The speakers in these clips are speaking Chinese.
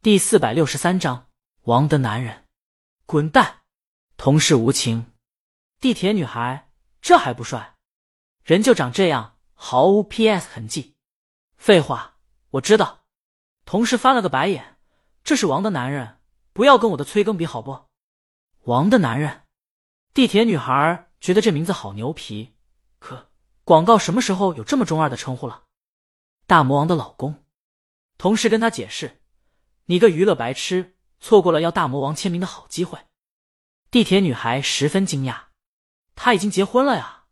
第四百六十三章王的男人，滚蛋！同事无情，地铁女孩，这还不帅？人就长这样，毫无 P.S 痕迹。废话，我知道。同事翻了个白眼，这是王的男人，不要跟我的催更比好不？王的男人，地铁女孩觉得这名字好牛皮，可广告什么时候有这么中二的称呼了？大魔王的老公，同事跟他解释。你个娱乐白痴，错过了要大魔王签名的好机会。地铁女孩十分惊讶，他已经结婚了呀。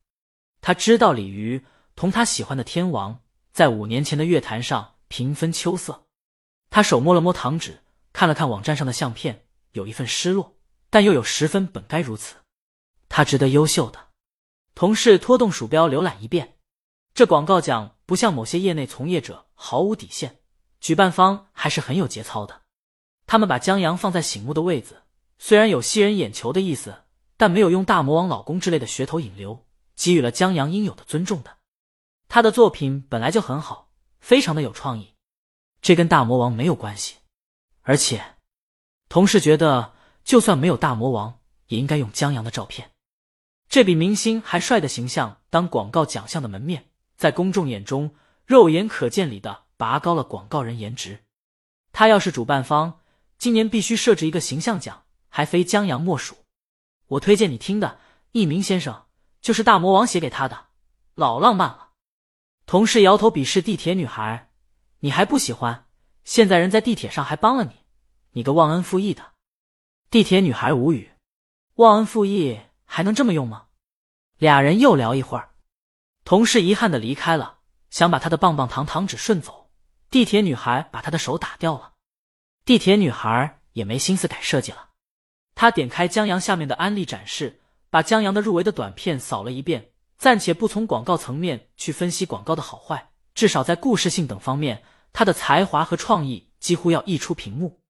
他知道李鱼同他喜欢的天王在五年前的乐坛上平分秋色。他手摸了摸糖纸，看了看网站上的相片，有一份失落，但又有十分本该如此。他值得优秀的。同事拖动鼠标浏览一遍，这广告奖不像某些业内从业者毫无底线。举办方还是很有节操的，他们把江阳放在醒目的位子，虽然有吸人眼球的意思，但没有用“大魔王老公”之类的噱头引流，给予了江阳应有的尊重的。他的作品本来就很好，非常的有创意，这跟大魔王没有关系。而且，同事觉得，就算没有大魔王，也应该用江阳的照片，这比明星还帅的形象当广告奖项的门面，在公众眼中肉眼可见里的。拔高了广告人颜值，他要是主办方，今年必须设置一个形象奖，还非江阳莫属。我推荐你听的《一鸣先生》，就是大魔王写给他的，老浪漫了。同事摇头鄙视地铁女孩，你还不喜欢？现在人在地铁上还帮了你，你个忘恩负义的！地铁女孩无语，忘恩负义还能这么用吗？俩人又聊一会儿，同事遗憾的离开了，想把他的棒棒糖糖纸顺走。地铁女孩把他的手打掉了，地铁女孩也没心思改设计了。她点开江阳下面的安利展示，把江阳的入围的短片扫了一遍，暂且不从广告层面去分析广告的好坏，至少在故事性等方面，他的才华和创意几乎要溢出屏幕。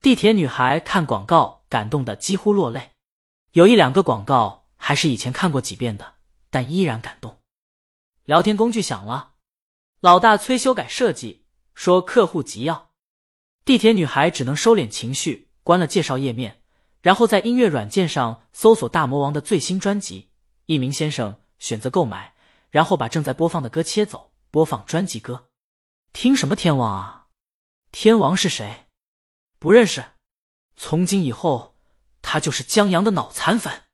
地铁女孩看广告感动的几乎落泪，有一两个广告还是以前看过几遍的，但依然感动。聊天工具响了，老大催修改设计。说客户急要，地铁女孩只能收敛情绪，关了介绍页面，然后在音乐软件上搜索大魔王的最新专辑。一名先生选择购买，然后把正在播放的歌切走，播放专辑歌。听什么天王啊？天王是谁？不认识。从今以后，他就是江阳的脑残粉。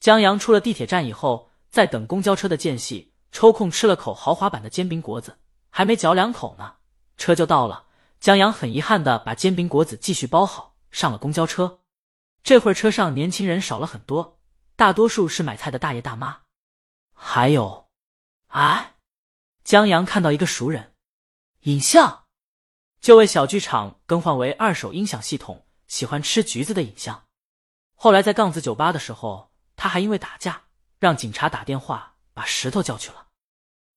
江阳出了地铁站以后，在等公交车的间隙，抽空吃了口豪华版的煎饼果子，还没嚼两口呢。车就到了，江阳很遗憾的把煎饼果子继续包好，上了公交车。这会儿车上年轻人少了很多，大多数是买菜的大爷大妈。还有，哎，江阳看到一个熟人，影像，就为小剧场更换为二手音响系统。喜欢吃橘子的影像。后来在杠子酒吧的时候，他还因为打架让警察打电话把石头叫去了。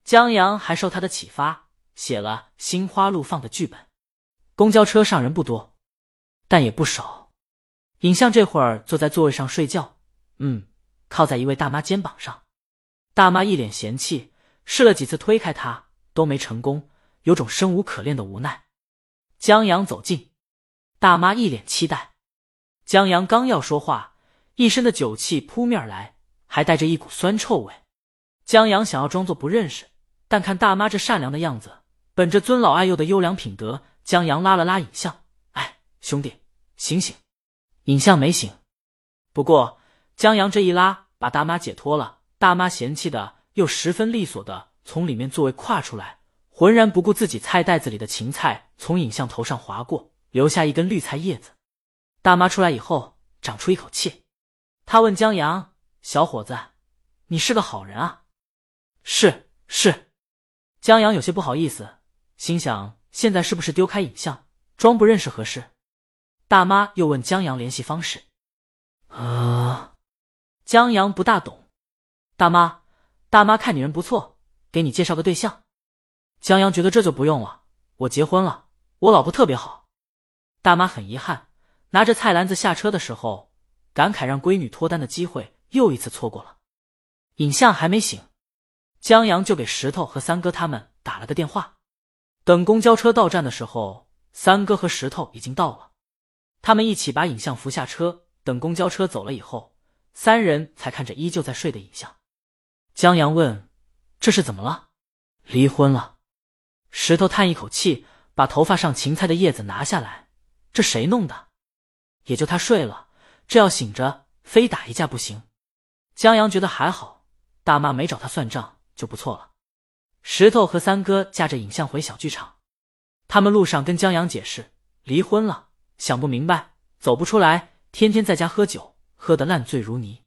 江阳还受他的启发。写了《心花怒放》的剧本。公交车上人不多，但也不少。影像这会儿坐在座位上睡觉，嗯，靠在一位大妈肩膀上。大妈一脸嫌弃，试了几次推开他都没成功，有种生无可恋的无奈。江阳走近，大妈一脸期待。江阳刚要说话，一身的酒气扑面来，还带着一股酸臭味。江阳想要装作不认识，但看大妈这善良的样子。本着尊老爱幼的优良品德，江阳拉了拉影像。哎，兄弟，醒醒！影像没醒。不过江阳这一拉，把大妈解脱了。大妈嫌弃的又十分利索的从里面座位跨出来，浑然不顾自己菜袋子里的芹菜从影像头上划过，留下一根绿菜叶子。大妈出来以后，长出一口气。他问江阳：“小伙子，你是个好人啊？”“是是。”江阳有些不好意思。心想：现在是不是丢开影像，装不认识合适？大妈又问江阳联系方式。啊，江阳不大懂。大妈，大妈看你人不错，给你介绍个对象。江阳觉得这就不用了，我结婚了，我老婆特别好。大妈很遗憾，拿着菜篮子下车的时候，感慨让闺女脱单的机会又一次错过了。影像还没醒，江阳就给石头和三哥他们打了个电话。等公交车到站的时候，三哥和石头已经到了，他们一起把影像扶下车。等公交车走了以后，三人才看着依旧在睡的影像。江阳问：“这是怎么了？”离婚了。石头叹一口气，把头发上芹菜的叶子拿下来：“这谁弄的？也就他睡了，这要醒着，非打一架不行。”江阳觉得还好，大妈没找他算账就不错了。石头和三哥驾着影像回小剧场。他们路上跟江阳解释离婚了，想不明白，走不出来，天天在家喝酒，喝得烂醉如泥。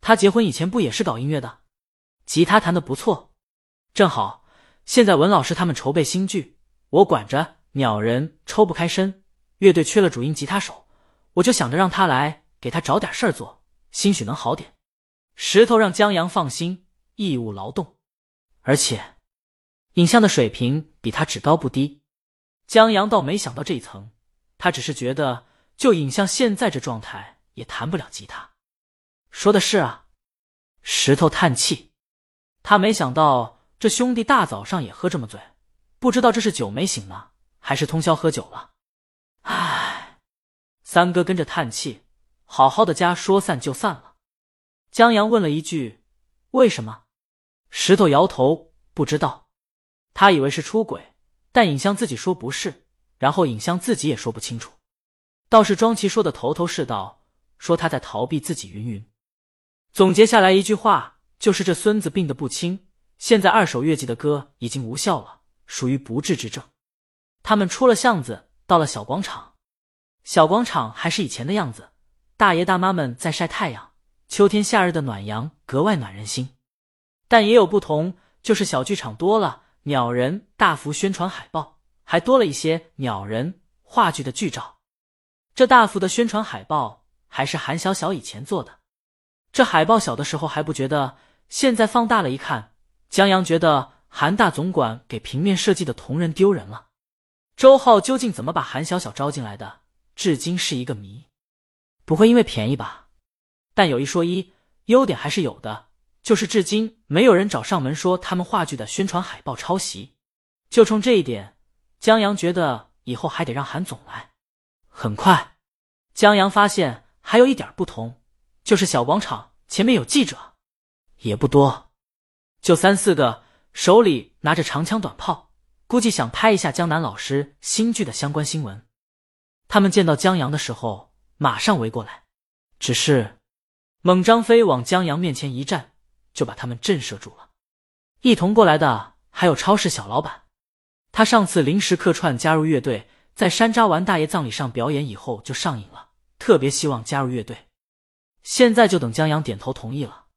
他结婚以前不也是搞音乐的，吉他弹得不错。正好现在文老师他们筹备新剧，我管着鸟人抽不开身，乐队缺了主音吉他手，我就想着让他来给他找点事儿做，兴许能好点。石头让江阳放心，义务劳动，而且影像的水平比他只高不低。江阳倒没想到这一层，他只是觉得就影像现在这状态也弹不了吉他。说的是啊，石头叹气，他没想到这兄弟大早上也喝这么醉，不知道这是酒没醒呢，还是通宵喝酒了。唉，三哥跟着叹气，好好的家说散就散了。江阳问了一句：“为什么？”石头摇头，不知道，他以为是出轨。但尹香自己说不是，然后尹香自己也说不清楚，倒是庄奇说的头头是道，说他在逃避自己。云云总结下来一句话，就是这孙子病得不轻，现在二手乐器的歌已经无效了，属于不治之症。他们出了巷子，到了小广场，小广场还是以前的样子，大爷大妈们在晒太阳，秋天夏日的暖阳格外暖人心。但也有不同，就是小剧场多了。鸟人大幅宣传海报，还多了一些鸟人话剧的剧照。这大幅的宣传海报还是韩小小以前做的。这海报小的时候还不觉得，现在放大了一看，江阳觉得韩大总管给平面设计的同仁丢人了。周浩究竟怎么把韩小小招进来的，至今是一个谜。不会因为便宜吧？但有一说一，优点还是有的。就是至今没有人找上门说他们话剧的宣传海报抄袭，就冲这一点，江阳觉得以后还得让韩总来。很快，江阳发现还有一点不同，就是小广场前面有记者，也不多，就三四个，手里拿着长枪短炮，估计想拍一下江南老师新剧的相关新闻。他们见到江阳的时候，马上围过来，只是猛张飞往江阳面前一站。就把他们震慑住了。一同过来的还有超市小老板，他上次临时客串加入乐队，在山楂丸大爷葬礼上表演以后就上瘾了，特别希望加入乐队。现在就等江阳点头同意了。